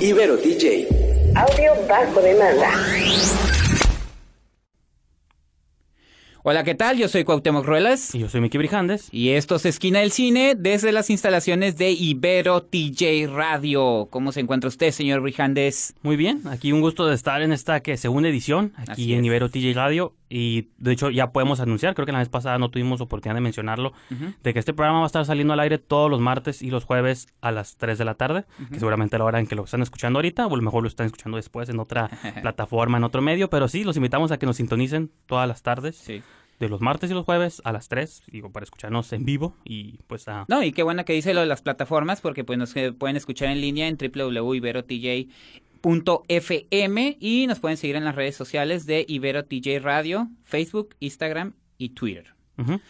Ibero DJ. Audio bajo demanda. Hola, ¿qué tal? Yo soy Cuauhtémoc Ruelas. Y yo soy Miki Brijandes. Y esto es Esquina del Cine desde las instalaciones de Ibero TJ Radio. ¿Cómo se encuentra usted, señor Brijandes? Muy bien, aquí un gusto de estar en esta que segunda edición, aquí Así en es. Ibero TJ Radio. Y de hecho ya podemos anunciar, creo que la vez pasada no tuvimos oportunidad de mencionarlo, de que este programa va a estar saliendo al aire todos los martes y los jueves a las 3 de la tarde, que seguramente la hora en que lo están escuchando ahorita, o a lo mejor lo están escuchando después en otra plataforma, en otro medio, pero sí, los invitamos a que nos sintonicen todas las tardes. Sí. De los martes y los jueves a las 3, digo, para escucharnos en vivo y pues a... No, y qué bueno que dice lo de las plataformas, porque pues nos eh, pueden escuchar en línea en www.iberotj.fm y nos pueden seguir en las redes sociales de Ibero TJ Radio, Facebook, Instagram y Twitter. Ujú.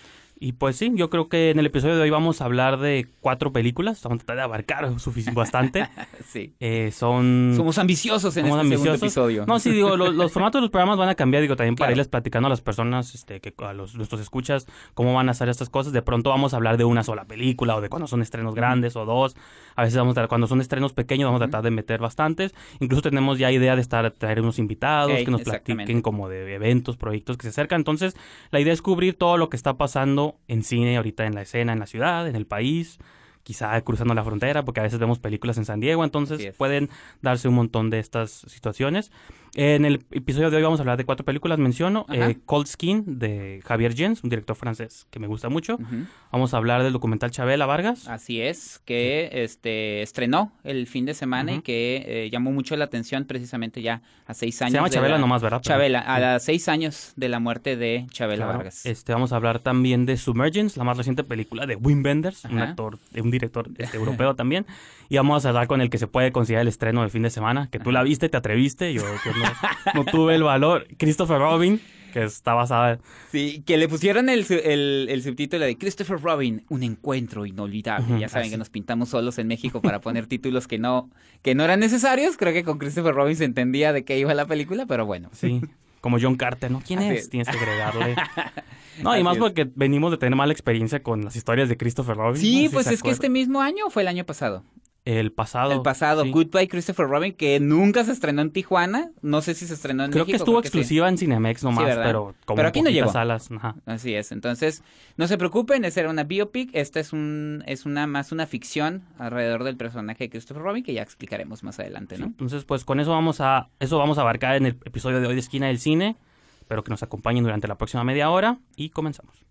Y pues sí, yo creo que en el episodio de hoy vamos a hablar de cuatro películas. Vamos a tratar de abarcar bastante. Sí. Eh, son... Somos ambiciosos en somos este segundo ambiciosos. episodio. No, sí, digo, los, los formatos de los programas van a cambiar, digo, también para Claro. irles platicando a las personas, este, que a los, nuestros escuchas, cómo van a hacer estas cosas. De pronto vamos a hablar de una sola película o de cuando son estrenos grandes o dos. A veces vamos a cuando son estrenos pequeños vamos a tratar de meter bastantes. Incluso tenemos ya idea de estar, traer unos invitados que nos platiquen como de eventos, proyectos que se acercan. Entonces, la idea es cubrir todo lo que está pasando en cine ahorita en la escena, en la ciudad, en el país, quizá cruzando la frontera, porque a veces vemos películas en San Diego, entonces es. pueden darse un montón de estas situaciones. En el episodio de hoy vamos a hablar de cuatro películas, menciono. Eh, Cold Skin de Javier Jens, un director francés que me gusta mucho. Vamos a hablar del documental Chabela Vargas. Así es, que este estrenó el fin de semana y que eh, llamó mucho la atención precisamente ya a seis años. Se llama de Chabela la- nomás, ¿verdad? Chabela, a Sí. las seis años de la muerte de Chabela Claro. Vargas. Este, vamos a hablar también de Submergence, la más reciente película de Wim Wenders, un actor, un director este, europeo también. Y vamos a hablar con el que se puede considerar el estreno del fin de semana, que tú la viste, te atreviste, yo, yo no, no tuve el valor. Christopher Robin, que está basada Sí, que le pusieron el, el, el subtítulo de Christopher Robin, un encuentro inolvidable. Ya saben así. que nos pintamos solos en México para poner títulos que no, que no eran necesarios. Creo que con Christopher Robin se entendía de qué iba la película, pero bueno. Sí, como John Carter, ¿no? ¿Quién Así es? es. Tienes que agregarle. No, Así y más es. porque venimos de tener mala experiencia con las historias de Christopher Robin. Sí, No pues es que este mismo año o fue el año pasado. El pasado. El pasado, sí. Goodbye Christopher Robin, que nunca se estrenó en Tijuana. No sé si se estrenó en Creo que estuvo sí. exclusiva en Cinemex nomás, ¿verdad? pero como Pero aquí no llegó. salas. Ajá. Así es. Entonces, no se preocupen, esa era una biopic. Esta es un es una más una ficción alrededor del personaje de Christopher Robin que ya explicaremos más adelante, Sí, ¿no? Entonces, pues con eso vamos a eso vamos a abarcar en el episodio de hoy de Esquina del Cine. Espero que nos acompañen durante la próxima media hora y comenzamos.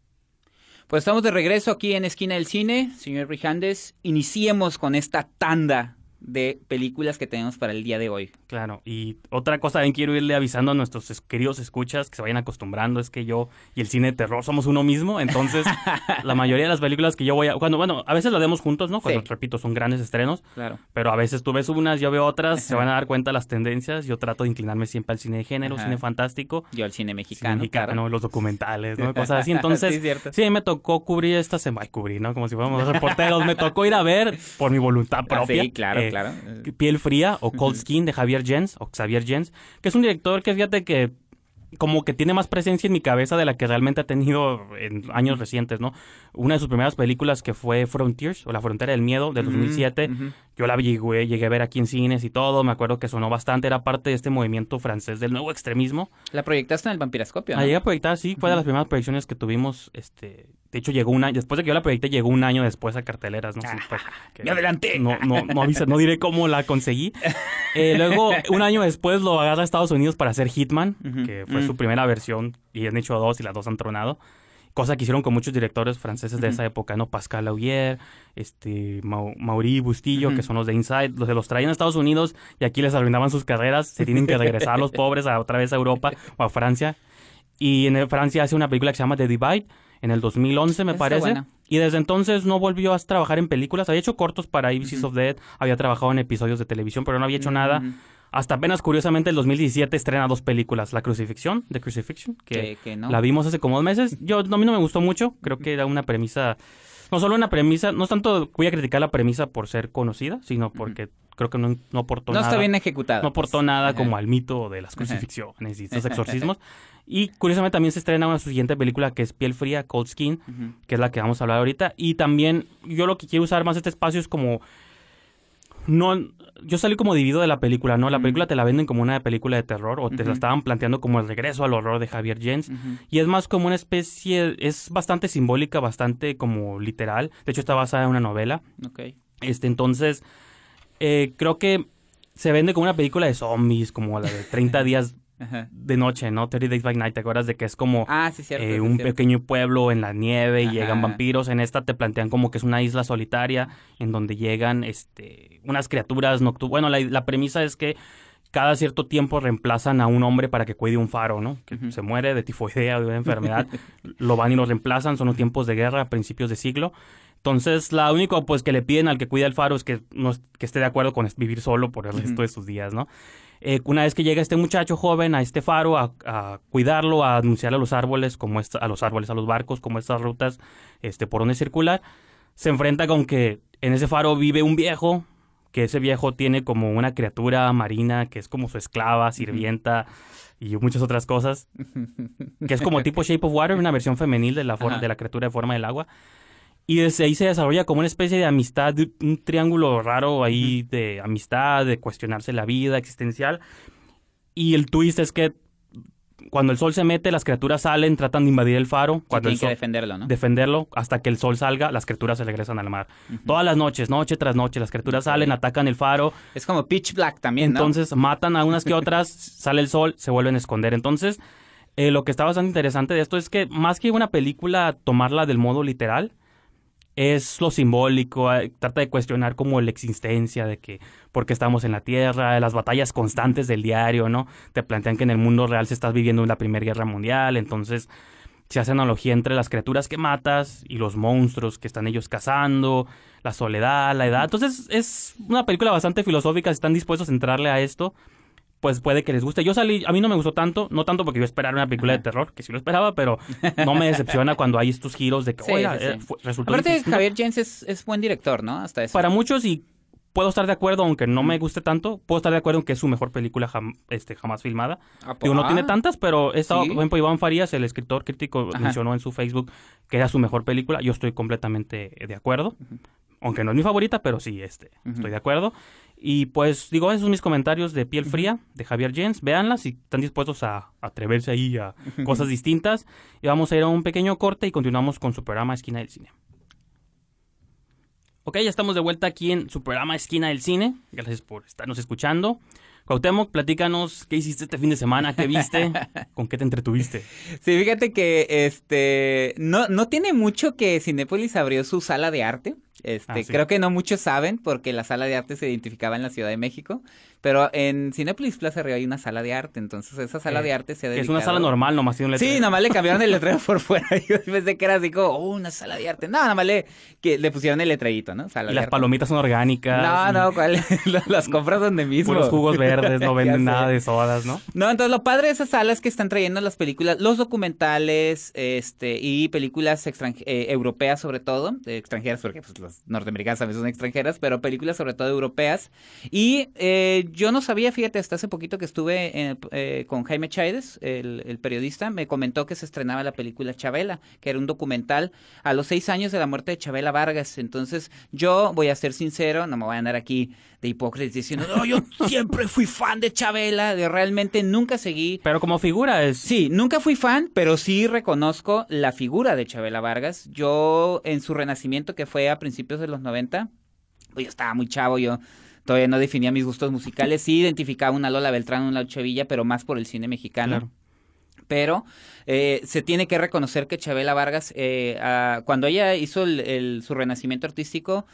Pues estamos de regreso aquí en Esquina del Cine, señor Rijandes. Iniciemos con esta tanda de películas que tenemos para el día de hoy. Claro, y otra cosa también quiero irle avisando a nuestros es- queridos escuchas que se vayan acostumbrando es que yo y el cine de terror somos uno mismo, entonces la mayoría de las películas que yo voy a cuando bueno, a veces las vemos juntos, ¿no? Cuando Sí. repito, son grandes estrenos, Claro. pero a veces tú ves unas, yo veo otras, se van a dar cuenta las tendencias, yo trato de inclinarme siempre al cine de género, Ajá. cine fantástico, Yo el cine cine mexicano. mexicano, claro. los documentales, ¿no? Cosas así. Entonces, Sí, me tocó cubrir esta semana, cubrir, ¿no? Como si fuéramos reporteros, me tocó ir a ver por mi voluntad Ah, propia. sí, claro, eh, claro. Piel Fría o Cold Skin de Javier Jens o Xavier Jens, que es un director que fíjate que como que tiene más presencia en mi cabeza de la que realmente ha tenido en años recientes, ¿no? Una de sus primeras películas que fue Frontiers o La Frontera del Miedo del 2007, ujú. yo la llegué, llegué a ver aquí en cines y todo, me acuerdo que sonó bastante, era parte de este movimiento francés del nuevo extremismo. La proyectaste en el Vampiroscopio, La ¿no? llegué a proyectar, sí, fue de las primeras proyecciones que tuvimos, este, de hecho llegó un año, después de que yo la proyecté, llegó un año después a carteleras, ¿no? Sí, pues, que- ¡Me adelanté! No, no, no, avisa- no diré cómo la conseguí. Eh, luego, un año después lo agarra a Estados Unidos para hacer Hitman, que fue Mm. su primera versión, y han hecho dos y las dos han tronado. Cosa que hicieron con muchos directores franceses de esa época, ¿no? Pascal Augier, este, Mau- Mauri Bustillo, que son los de Inside, los de los traían a Estados Unidos y aquí les arruinaban sus carreras, se tienen que regresar los pobres a otra vez a Europa o a Francia. Y en Francia hace una película que se llama The Divide, en el 2011 me Está parece. buena. Y desde entonces no volvió a trabajar en películas. Había hecho cortos para ABCs of Dead, había trabajado en episodios de televisión, pero no había hecho nada. Hasta apenas, curiosamente, el 2017 estrena dos películas. La Crucifixión, The Crucifixion, que, Que- que no. la vimos hace como dos meses. Yo, a mí no me gustó mucho. Creo que era una premisa... No solo una premisa, no es tanto voy a criticar la premisa por ser conocida, sino porque creo que no, no aportó No nada. está bien ejecutado. No aportó pues. nada Ajá. como al mito de las crucifixiones y estos exorcismos. Y curiosamente también se estrena una siguiente película que es Piel Fría, Cold Skin, que es la que vamos a hablar ahorita. Y también yo lo que quiero usar más este espacio es como no, yo salí como dividido de la película, ¿no? La película te la venden como una película de terror o te la estaban planteando como el regreso al horror de Javier Jens y es más como una especie, es bastante simbólica, bastante como literal. De hecho está basada en una novela. Ok. Este, entonces, eh, creo que se vende como una película de zombies, como la de 30 días Ajá. de noche, ¿no? 30 Days by Night, ¿te acuerdas de que es como Ah, sí, cierto. eh, sí, un cierto. pequeño pueblo en la nieve y Ajá. llegan vampiros? En esta te plantean como que es una isla solitaria en donde llegan este, unas criaturas nocturnas. Bueno, la, la premisa es que cada cierto tiempo reemplazan a un hombre para que cuide un faro, ¿no? Que se muere de tifoidea o de una enfermedad, lo van y lo reemplazan, son los tiempos de guerra a principios de siglo. Entonces, la única pues que le piden al que cuida el faro es que no que esté de acuerdo con vivir solo por el resto de sus días, ¿no? Eh, una vez que llega este muchacho joven a este faro a, a cuidarlo, a anunciarle a los árboles, como esta- a los árboles, a los barcos, como estas rutas, este, por donde circular, se enfrenta con que en ese faro vive un viejo, que ese viejo tiene como una criatura marina que es como su esclava, sirvienta y muchas otras cosas, que es como tipo Shape of Water, una versión femenil de la, de la criatura de forma del agua. Y desde ahí se desarrolla como una especie de amistad, un triángulo raro ahí de amistad, de cuestionarse la vida existencial. Y el twist es que cuando el sol se mete, las criaturas salen, tratan de invadir el faro. Sí, Cuando el que defenderlo, ¿no? defenderlo hasta que el sol salga, las criaturas se regresan al mar. Todas las noches, noche tras noche, las criaturas salen, atacan el faro, Es como Pitch Black también, ¿no? entonces matan a unas que otras, sale el sol, se vuelven a esconder. Entonces, eh, lo que está bastante interesante de esto es que más que una película tomarla del modo literal, es lo simbólico, eh, trata de cuestionar como la existencia de que por qué estamos en la Tierra, las batallas constantes del diario, ¿no? Te plantean que en el mundo real se está viviendo la Primera Guerra Mundial, entonces se hace analogía entre las criaturas que matas y los monstruos que están ellos cazando, la soledad, la edad. Entonces es una película bastante filosófica, si están dispuestos a entrarle a esto, pues puede que les guste. Yo salí, a mí no me gustó tanto, no tanto porque yo esperaba una película de terror, que sí lo esperaba, pero no me decepciona cuando hay estos giros de que, Sí, oiga, sí, eh, resultó Aparte, difícil". Javier Jens es, es buen director, ¿no? Hasta eso. Para muchos y puedo estar de acuerdo, aunque no me guste tanto, puedo estar de acuerdo en que es su mejor película jam- este, jamás filmada. Ah, Digo, no ah, tiene tantas, pero he estado, ¿sí? por ejemplo, Iván Farías, el escritor crítico, Ajá. mencionó en su Facebook que era su mejor película. Yo estoy completamente de acuerdo. Aunque no es mi favorita, pero sí, este, estoy de acuerdo. Y pues digo, esos son mis comentarios de Piel Fría, de Javier Jens. Véanlas si están dispuestos a atreverse ahí a cosas distintas. Y vamos a ir a un pequeño corte y continuamos con su programa Esquina del Cine. Ok, ya estamos de vuelta aquí en su programa Esquina del Cine. Gracias por estarnos escuchando. Cuauhtémoc, platícanos qué hiciste este fin de semana, qué viste, con qué te entretuviste. Sí, fíjate que este no, no tiene mucho que Cinépolis abrió su sala de arte. Este, Ah, sí. creo que no muchos saben porque la sala de arte se identificaba en la Ciudad de México, pero en Cinépolis Plaza Río hay una sala de arte, entonces esa sala Eh, de arte se ha dedicado es una sala normal, nomás tiene un Sí, letrero. nomás le cambiaron el letrero por fuera. Yo pensé que era así como, oh, una sala de arte. No, nomás le, que le pusieron el letrerito, ¿no? Sala Y de las arte. palomitas son orgánicas. No, y no, ¿cuál? las compras donde mismo. Puros jugos verdes, no venden nada de sodas, ¿no? No, entonces lo padre de esas salas es que están trayendo las películas, los documentales, este, y películas eh, europeas sobre todo, eh, extranjeras porque pues los norteamericanas también son extranjeras, pero películas sobre todo europeas. Y eh, yo no sabía, fíjate, hasta hace poquito que estuve en- eh, con Jaime Chaides, el, el periodista, me comentó que se estrenaba la película Chabela, que era un documental a los seis años de la muerte de Chabela Vargas. Entonces yo voy a ser sincero, no me voy a andar aquí de hipócrita diciendo, no, yo siempre fui fan de Chabela, de realmente nunca seguí Pero como figura es... Sí, nunca fui fan, pero sí reconozco la figura de Chabela Vargas. Yo, en su renacimiento, que fue a principios de los 90, pues yo estaba muy chavo, yo todavía no definía mis gustos musicales. Sí identificaba una Lola Beltrán, una Lucha Villa, pero más por el cine mexicano. Claro. Pero eh, se tiene que reconocer que Chabela Vargas, eh, cuando ella hizo el- el- su renacimiento artístico,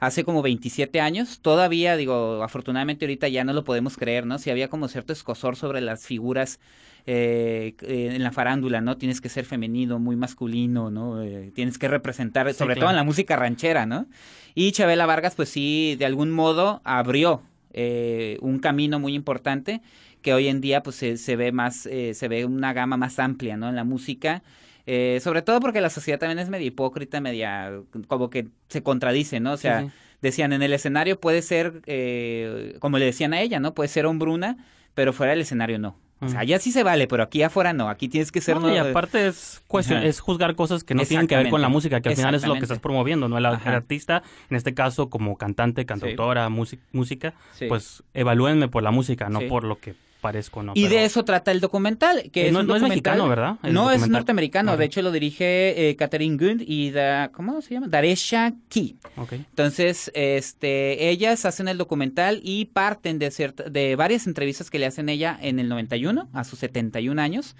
hace como 27 años, todavía, digo, afortunadamente ahorita ya no lo podemos creer, ¿no? Si había como cierto escosor sobre las figuras eh, eh, en la farándula, ¿no? Tienes que ser femenino, muy masculino, ¿no? Eh, tienes que representar, Sí, sobre claro. todo en la música ranchera, ¿no? Y Chabela Vargas, pues sí, de algún modo abrió eh, un camino muy importante que hoy en día pues se, se ve más, eh, se ve una gama más amplia, ¿no? En la música. Eh, sobre todo porque la sociedad también es media hipócrita, media, como que se contradice, ¿no? O sea, Sí, sí. decían, en el escenario puede ser, eh, como le decían a ella, ¿no? Puede ser hombruna, pero fuera del escenario no. O sea, allá sí se vale, pero aquí afuera no. Aquí tienes que ser... No, y aparte es, cuestión, Ajá. es juzgar cosas que no tienen que ver con la música, que al final es lo que estás promoviendo, ¿no? El, artista, en este caso como cantante, cantautora, músic- música, Sí. pues evalúenme por la música, no Sí. por lo que parezco, ¿no? Y Pero- de eso trata el documental, que Eh, es no- un no es mexicano, ¿verdad? El no, es norteamericano. Ajá. De hecho, lo dirige eh, Catherine Gund y da, ¿cómo se llama? Daresha Key. Ok. Entonces, este, ellas hacen el documental y parten de, cierta- de varias entrevistas que le hacen ella en el 91, a sus 71 años,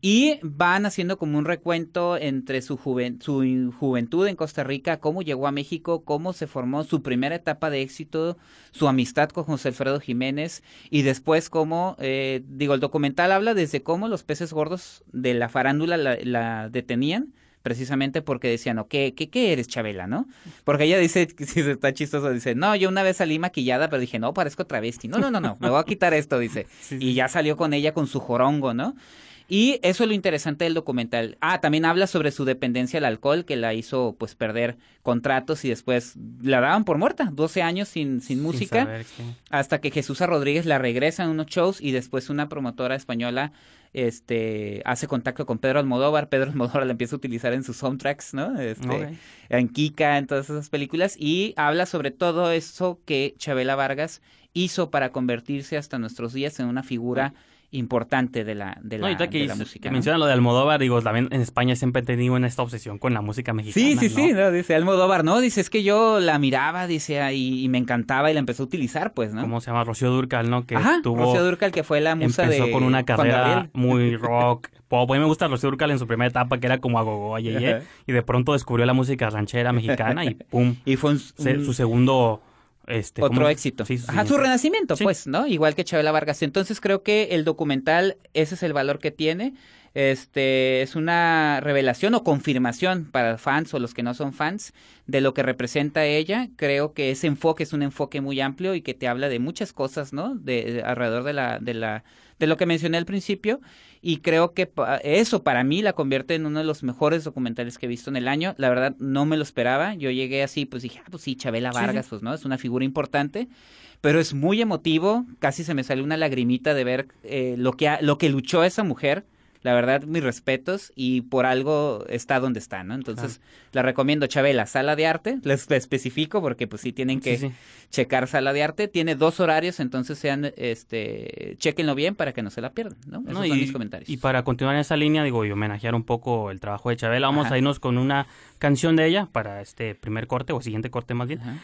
y van haciendo como un recuento entre su, juven- su juventud en Costa Rica, cómo llegó a México, cómo se formó su primera etapa de éxito, su amistad con José Alfredo Jiménez, y después cómo, eh, digo, el documental habla desde cómo los peces gordos de la farándula la, la detenían precisamente porque decían, ¿o qué, qué, qué eres, Chabela, no? Porque ella dice, si está chistoso, dice, no, yo una vez salí maquillada, pero dije, no, parezco travesti. No, no, no, no, me voy a quitar esto, dice. Sí, Y ya salió con ella con su jorongo, ¿no? Y eso es lo interesante del documental. Ah, también habla sobre su dependencia al alcohol, que la hizo pues perder contratos y después la daban por muerta, 12 años sin, sin música hasta que Jesús Rodríguez la regresa en unos shows y después una promotora española este hace contacto con Pedro Almodóvar, Pedro Almodóvar la empieza a utilizar en sus soundtracks, ¿no? Este, Ok. en Kika, en todas esas películas y habla sobre todo eso que Chabela Vargas hizo para convertirse hasta nuestros días en una figura importante de la de No, la, ahorita que, de la música. que ¿no? menciona lo de Almodóvar, digo, también en España siempre he tenido en esta obsesión con la música mexicana. Sí, sí, ¿no? sí, no, dice Almodóvar, ¿no? Dice, es que yo la miraba, dice, y, y me encantaba y la empecé a utilizar, pues, ¿no? ¿Cómo se llama? Rocío Durcal, ¿no? Que Ajá, tuvo... Rocío Dúrcal, que fue la musa empezó de con una carrera muy rock, pop. A mí me gusta Rocío Durcal en su primera etapa, que era como ayeye, Ajá. y de pronto descubrió la música ranchera mexicana y pum, Y fue un- su segundo... Este, otro ¿cómo? éxito. Sí, su Ajá, su siguiente. renacimiento, pues, ¿no? Igual que Chabela Vargas. Entonces creo que el documental, ese es el valor que tiene. Este es una revelación o confirmación para fans o los que no son fans de lo que representa ella. Creo que ese enfoque es un enfoque muy amplio y que te habla de muchas cosas, ¿no? De, de- alrededor de la, de la, de lo que mencioné al principio. Y creo que pa- eso para mí la convierte en uno de los mejores documentales que he visto en el año. La verdad no me lo esperaba. Yo llegué así, pues dije, ah, pues sí, Chabela Sí, Vargas, pues no, es una figura importante. Pero es muy emotivo, casi se me salió una lagrimita de ver eh, lo, que ha- lo que luchó esa mujer. La verdad, mis respetos y por algo está donde está, ¿no? Entonces, la recomiendo, Chabela, Sala de Arte, les especifico porque pues sí tienen que Sí, sí. checar Sala de Arte. Tiene dos horarios, entonces sean, este, chequenlo bien para que no se la pierdan, ¿no? Esos No, son y, mis comentarios. y para continuar en esa línea, digo, y homenajear un poco el trabajo de Chabela, vamos Ajá. a irnos con una canción de ella para este primer corte, o siguiente corte más bien. Ajá.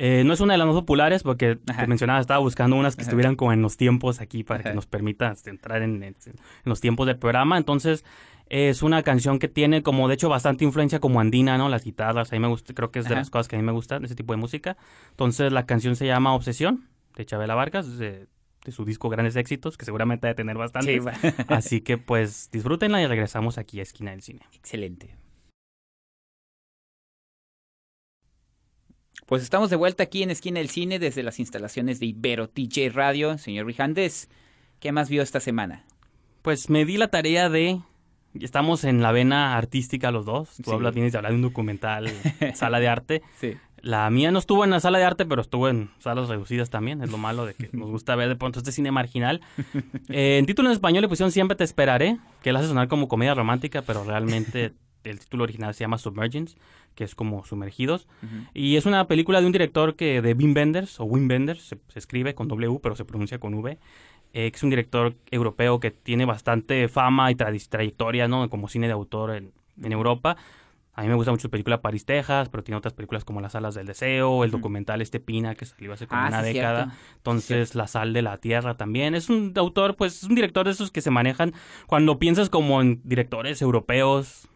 Eh, no es una de las más populares porque Ajá. te mencionaba, estaba buscando unas que Ajá. estuvieran como en los tiempos aquí para Ajá. que nos permita este, entrar en, en- en los tiempos del programa. Entonces, es una canción que tiene como, de hecho, bastante influencia como andina, ¿no? Las guitarras, a mí me gusta, creo que es de las cosas que a mí me gustan, ese tipo de música. Entonces, la canción se llama Obsesión, de Chabela Vargas, de, de su disco Grandes Éxitos, que seguramente ha de tener Sí, va. Así que, pues, disfrútenla y regresamos aquí a Esquina del Cine. Excelente. Pues estamos de vuelta aquí en Esquina del Cine desde las instalaciones de Ibero TJ Radio. Señor Rijandes, ¿qué más vio esta semana? Pues me di la tarea de. Estamos en la vena artística los dos. Tú Sí. hablas, vienes de hablar de un documental, sala de arte. Sí. La mía no estuvo en la sala de arte, pero estuvo en salas reducidas también. Es lo malo de que nos gusta ver de pronto este cine marginal. Eh, en título en español le pusieron Siempre te esperaré, que él hace sonar como comedia romántica, pero realmente el título original se llama Submergence, que es como sumergidos. Y es una película de un director que de Wim Wenders, o Wim Wenders, se, se escribe con W, pero se pronuncia con V, eh, que es un director europeo que tiene bastante fama y tradi- trayectoria, ¿no? Como cine de autor en, en Europa. A mí me gusta mucho su película París, Texas, pero tiene otras películas como Las Alas del Deseo, el documental Este Pina, que salió hace como Ah, una sí, década. cierto. Entonces, La Sal de la Tierra también. Es un autor, pues, es un director de esos que se manejan cuando piensas como en directores europeos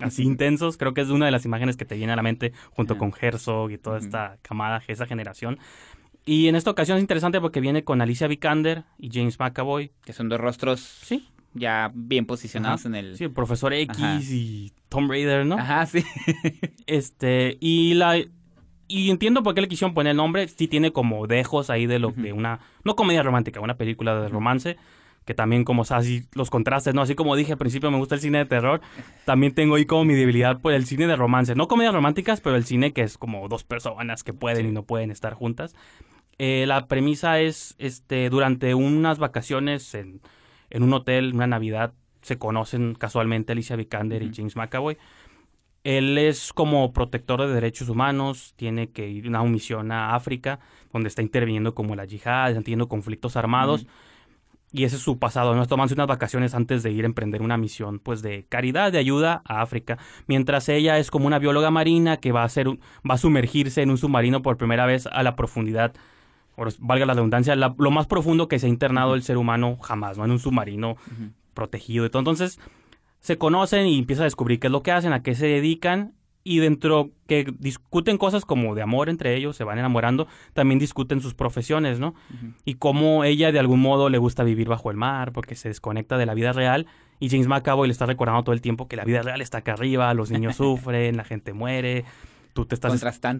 así intensos. Creo que es una de las imágenes que te viene a la mente junto con Herzog y toda esta camada, esa generación. Y en esta ocasión es interesante porque viene con Alicia Vikander y James McAvoy. Que son dos rostros Sí, ya bien posicionados Ajá. en el... sí, el profesor X Ajá. y Tom Raider, ¿no? Ajá, sí. Este, y la y entiendo por qué le quisieron poner el nombre, sí tiene como dejos ahí de lo de una no comedia romántica, una película de romance que también como o sea, así los contrastes, no, así como dije al principio me gusta el cine de terror, también tengo ahí como mi debilidad por el cine de romance, no comedias románticas, pero el cine que es como dos personas que pueden y no pueden estar juntas. Eh, la premisa es este durante unas vacaciones en en un hotel, una Navidad, se conocen casualmente Alicia Vikander y James McAvoy. Él es como protector de derechos humanos, tiene que ir a una misión a África, donde está interviniendo como la yihad, está teniendo conflictos armados. Y ese es su pasado, ¿no? Tomándose unas vacaciones antes de ir a emprender una misión, pues, de caridad, de ayuda a África. Mientras ella es como una bióloga marina que va a, hacer va a sumergirse en un submarino por primera vez a la profundidad, valga la redundancia, lo más profundo que se ha internado el ser humano jamás, ¿no? En un submarino protegido y todo. Entonces, se conocen y empieza a descubrir qué es lo que hacen, a qué se dedican y dentro que discuten cosas como de amor entre ellos, se van enamorando, también discuten sus profesiones, ¿no? Y cómo ella de algún modo le gusta vivir bajo el mar porque se desconecta de la vida real y James McAvoy le está recordando todo el tiempo que la vida real está acá arriba, los niños sufren, la gente muere, tú te estás,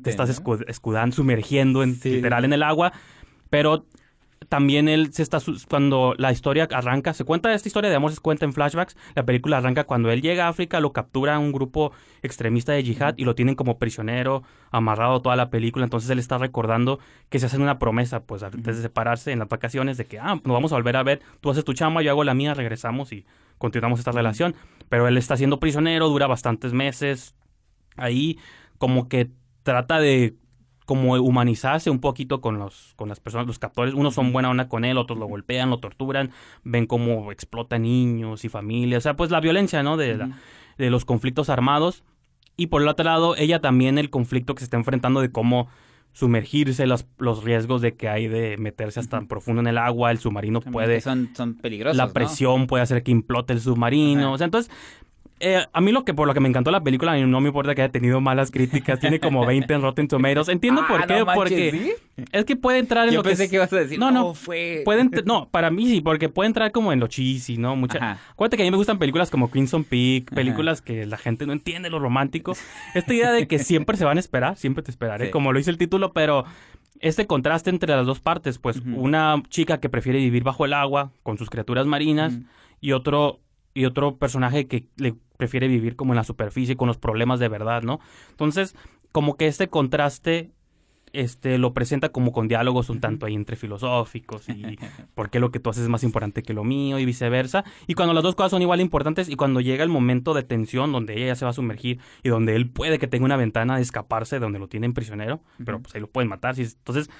te estás escudando, sumergiendo en, literal en el agua, pero también él se está cuando la historia arranca, se cuenta esta historia de amor, se cuenta en flashbacks, la película arranca cuando él llega a África, lo captura un grupo extremista de yihad y lo tienen como prisionero, amarrado toda la película, entonces él está recordando que se hacen una promesa, pues antes de separarse en las vacaciones, de que, ah, nos vamos a volver a ver, tú haces tu chamba, yo hago la mía, regresamos y continuamos esta relación, pero él está siendo prisionero, dura bastantes meses, ahí como que trata de como humanizarse un poquito con los con las personas, los captores. Unos son buena onda con él, otros lo golpean, lo torturan, ven cómo explota niños y familias. O sea, pues la violencia, ¿no? De, de los conflictos armados. Y por el otro lado, ella también el conflicto que se está enfrentando de cómo sumergirse, los, los riesgos de que hay de meterse hasta profundo en el agua, el submarino puede... Son, son peligrosos. La presión puede hacer que implote el submarino. O sea, entonces eh, a mí lo que por lo que me encantó la película, no me importa que haya tenido malas críticas, tiene como 20 en Rotten Tomatoes. Entiendo ah, por qué, porque es que puede entrar en Yo lo pensé que, ibas a decir, no, no, fue no, para mí sí, porque puede entrar como en lo cheesy, ¿no? Mucha Acuérdate que a mí me gustan películas como Crimson Peak, películas que la gente no entiende lo romántico. Esta idea de que siempre se van a esperar, siempre te esperaré, como lo dice el título, pero este contraste entre las dos partes, pues una chica que prefiere vivir bajo el agua con sus criaturas marinas y otro y otro personaje que le prefiere vivir como en la superficie con los problemas de verdad, ¿no? Entonces, como que este contraste este lo presenta como con diálogos un tanto ahí entre filosóficos y por qué lo que tú haces es más importante que lo mío y viceversa. Y cuando las dos cosas son igual importantes y cuando llega el momento de tensión donde ella ya se va a sumergir y donde él puede que tenga una ventana de escaparse de donde lo tienen prisionero, pero pues ahí lo pueden matar. Entonces,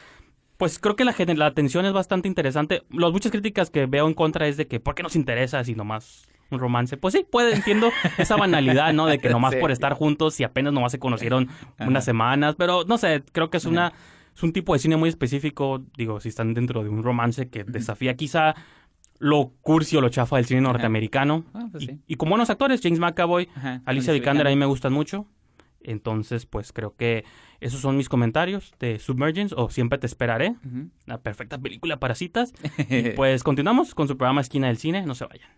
pues creo que la, la tensión es bastante interesante. Las muchas críticas que veo en contra es de que ¿por qué nos interesa si nomás un romance. Pues sí, puede, entiendo esa banalidad, ¿no? De que nomás por estar juntos y apenas nomás se conocieron unas semanas, pero no sé, creo que es una es un tipo de cine muy específico, digo, si están dentro de un romance que desafía quizá lo cursi o lo chafa del cine norteamericano. Ah, pues y, con buenos actores, James McAvoy, Alicia Vikander a mí me gustan mucho. Entonces, pues creo que esos son mis comentarios de Submergence o Siempre te esperaré. La perfecta película para citas. y pues continuamos con su programa Esquina del Cine. No se vayan.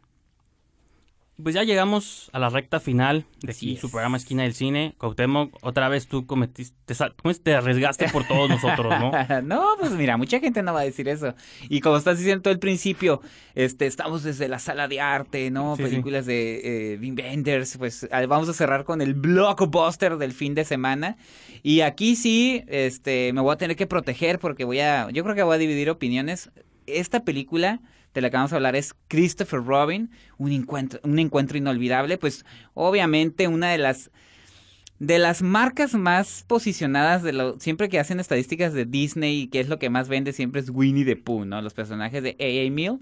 Pues ya llegamos a la recta final de aquí, su programa Esquina del Cine. Cuauhtémoc, otra vez tú cometiste, te, te arriesgaste por todos nosotros, ¿no? no, pues mira, mucha gente no va a decir eso. Y como estás diciendo todo el principio, este, estamos desde la sala de arte, ¿no? Películas de eh, Wim Wenders, pues vamos a cerrar con el blockbuster del fin de semana. Y aquí sí, este, me voy a tener que proteger porque voy a, yo creo que voy a dividir opiniones. Esta película de la que vamos a hablar es Christopher Robin, un encuentro, un encuentro inolvidable, pues obviamente una de las de las marcas más posicionadas de lo siempre que hacen estadísticas de Disney y que es lo que más vende siempre es Winnie the Pooh, ¿no? Los personajes de A.A. Mill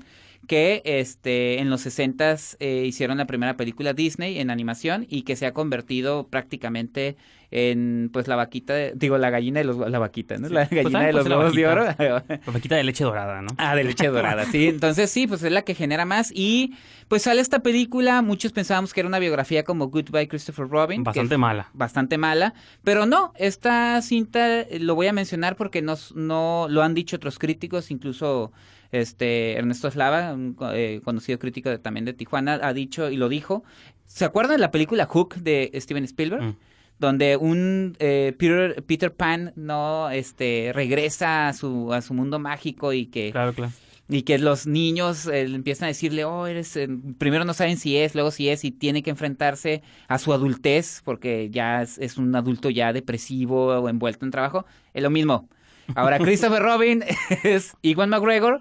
que este en los 60 eh, hicieron la primera película Disney en animación y que se ha convertido prácticamente en pues la vaquita, digo la gallina de los la vaquita, ¿no? la pues, gallina de los huevos de oro. La vaquita de leche dorada, ¿no? Ah, de leche dorada, sí. Entonces sí, pues es la que genera más y pues sale esta película, muchos pensábamos que era una biografía como Goodbye Christopher Robin, bastante mala. Bastante mala, pero no, esta cinta eh, lo voy a mencionar porque no no lo han dicho otros críticos, incluso este Ernesto Slava, un eh, conocido crítico también de Tijuana, ha dicho y lo dijo. ¿Se acuerdan de la película Hook de Steven Spielberg? Mm donde un eh, Peter, Peter, Pan no este regresa a su a su mundo mágico y que claro, claro. y que los niños eh, empiezan a decirle oh eres eh, primero no saben si es luego si es y tiene que enfrentarse a su adultez porque ya es, un adulto ya depresivo o envuelto en trabajo es lo mismo ahora Christopher Robin es Iwan McGregor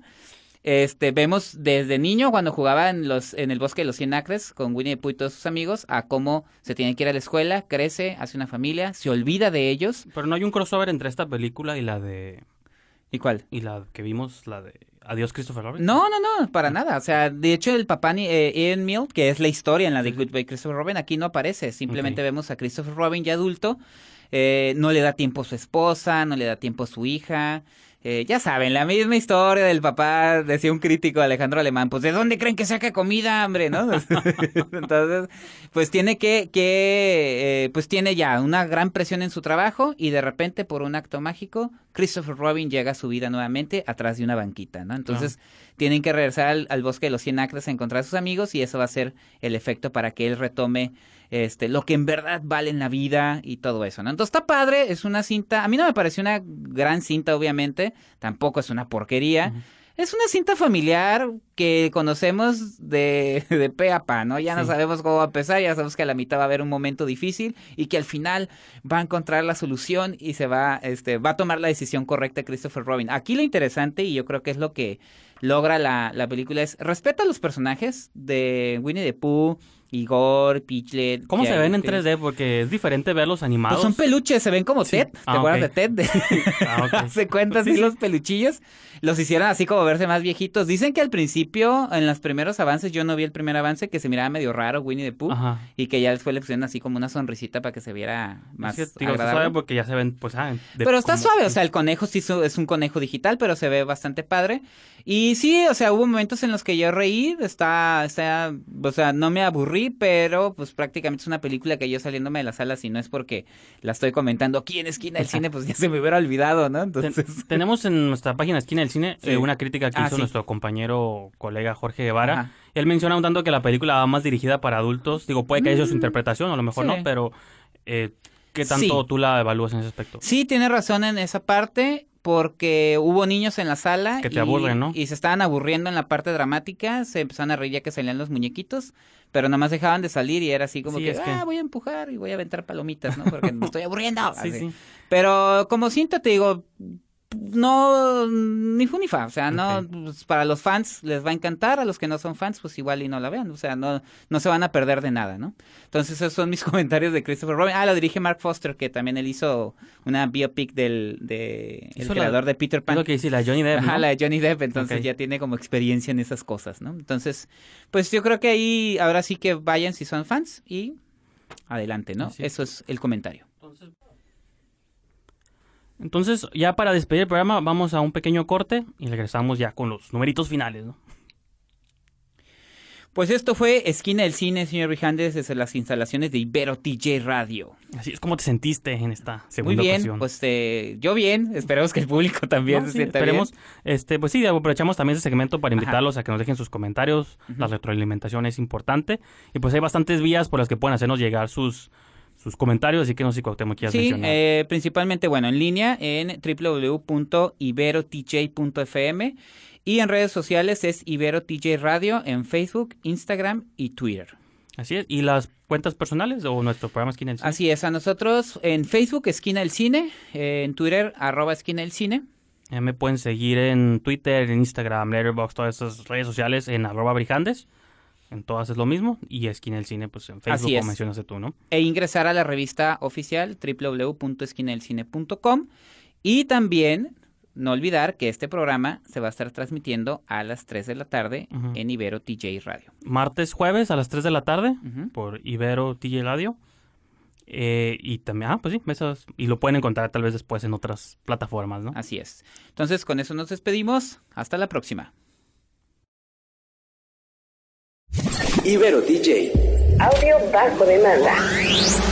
Este, vemos desde niño cuando jugaba en los en el bosque de los cien acres con Winnie the Pooh y todos sus amigos a cómo se tiene que ir a la escuela, crece, hace una familia, se olvida de ellos. Pero no hay un crossover entre esta película y la de ¿Y cuál? y la que vimos, la de Adiós Christopher Robin. No, no, no, para nada. O sea, de hecho, el papá ni- eh, Ian Mill, que es la historia en la de Goodbye Christopher Robin, aquí no aparece. Simplemente vemos a Christopher Robin ya adulto. Eh, no le da tiempo a su esposa, no le da tiempo a su hija. Eh, ya saben, la misma historia del papá, decía un crítico Alejandro Alemán, pues ¿de dónde creen que saca comida, hombre? ¿No? Entonces, pues tiene que, que eh, pues tiene ya una gran presión en su trabajo y de repente por un acto mágico, Christopher Robin llega a su vida nuevamente atrás de una banquita, ¿no? Entonces, tienen que regresar al, al bosque de los cien acres a encontrar a sus amigos y eso va a ser el efecto para que él retome este lo que en verdad vale en la vida y todo eso, ¿no? Entonces está padre, es una cinta, a mí no me pareció una gran cinta obviamente, tampoco es una porquería. Es una cinta familiar que conocemos de, de pe a pa, ¿no? Ya no sabemos cómo va a empezar, ya sabemos que a la mitad va a haber un momento difícil y que al final va a encontrar la solución y se va, este, va a tomar la decisión correcta Christopher Robin. Aquí lo interesante, y yo creo que es lo que logra la, la película, es respeta a los personajes de Winnie the Pooh, Igor, Piglet. ¿Cómo se ven en que- 3D? Porque es diferente verlos animados. Pues son peluches, se ven como Sí. Ted. ¿Te Ah, acuerdas de Ted? Ah, se cuenta así Sí, sí. los peluchillos. Los hicieron así como verse más viejitos. Dicen que al principio, en los primeros avances, yo no vi el primer avance, que se miraba medio raro Winnie the Pooh. Ajá. Y que ya después le pusieron así como una sonrisita para que se viera más Es que, digo, está agradable. suave porque ya se ven, pues, ah, Pero está como- suave, o sea, el conejo sí es un conejo digital, pero se ve bastante padre. Y sí, o sea, hubo momentos en los que yo reí, está, está, o sea, no me aburrí, pero pues prácticamente es una película que yo saliéndome de la sala, si no es porque la estoy comentando aquí en esquina del cine, pues ya se me hubiera olvidado, ¿no? Ten- Entonces... tenemos en nuestra página Esquina del Cine Sí. eh, una crítica que Ah, hizo sí. nuestro compañero colega Jorge Guevara. Ajá. Él menciona un tanto que la película va más dirigida para adultos. Digo, puede que haya sido su Mm, interpretación, a lo mejor sí. no, pero eh, ¿qué tanto Sí. tú la evalúas en ese aspecto? Sí, tiene razón en esa parte, porque hubo niños en la sala. Que te y, aburren, ¿no? Y se estaban aburriendo en la parte dramática, se empezaron a reír ya que salían los muñequitos, pero nada más dejaban de salir y era así como Sí, que, es que- ah, voy a empujar y voy a aventar palomitas, ¿no? Porque me estoy aburriendo. Sí, así. sí. Pero como cinta te digo, no, ni fu ni fa, o sea, no, pues, para los fans les va a encantar, a los que no son fans, pues igual y no la vean, o sea, no, no se van a perder de nada, ¿no? Entonces esos son mis comentarios de Christopher Robin. Ah, lo dirige Mark Foster, que también él hizo una biopic del, de, el la- creador de Peter Es Pan. lo que dice la Johnny Depp, Ajá, ¿no? la de Johnny Depp, entonces ya tiene como experiencia en esas cosas, ¿no? Entonces, pues yo creo que ahí ahora sí que vayan si son fans y adelante, ¿no? Así. Eso es el comentario. Entonces, ya para despedir el programa, vamos a un pequeño corte y regresamos ya con los numeritos finales, ¿no? Pues esto fue Esquina del Cine, señor Rijandes, desde las instalaciones de Ibero TJ Radio. Así es como te sentiste en esta Muy segunda bien, ocasión. pues eh, yo bien, esperemos que el público también No, se sí, sienta esperemos, bien. este, pues sí, aprovechamos también este segmento para Ajá. invitarlos a que nos dejen sus comentarios. La retroalimentación es importante. Y pues hay bastantes vías por las que pueden hacernos llegar sus, sus comentarios, así que no sé si Cuauhtémoc quieras Sí, mencionar. eh, principalmente, bueno, en línea en www.iberotj.fm y en redes sociales es Ibero TJ Radio en Facebook, Instagram y Twitter. Así es. ¿Y las cuentas personales o nuestro programa Esquina del Cine? Así es, a nosotros en Facebook, Esquina del Cine, eh, en Twitter, arroba Esquina del Cine. Eh, me pueden seguir en Twitter, en Instagram, Letterboxd, todas esas redes sociales en arroba brijandes. En todas es lo mismo. Y Esquina del Cine, pues en Facebook, como mencionaste tú, ¿no? e ingresar a la revista oficial www.esquinadelcine.com y también no olvidar que este programa se va a estar transmitiendo a las 3 de la tarde en Ibero TJ Radio. Martes, jueves a las 3 de la tarde por Ibero TJ Radio. Eh, y también, ah, pues sí, esas- y lo pueden encontrar tal vez después en otras plataformas, ¿no? Así es. Entonces, con eso nos despedimos. Hasta la próxima. Ibero DJ. Audio bajo demanda.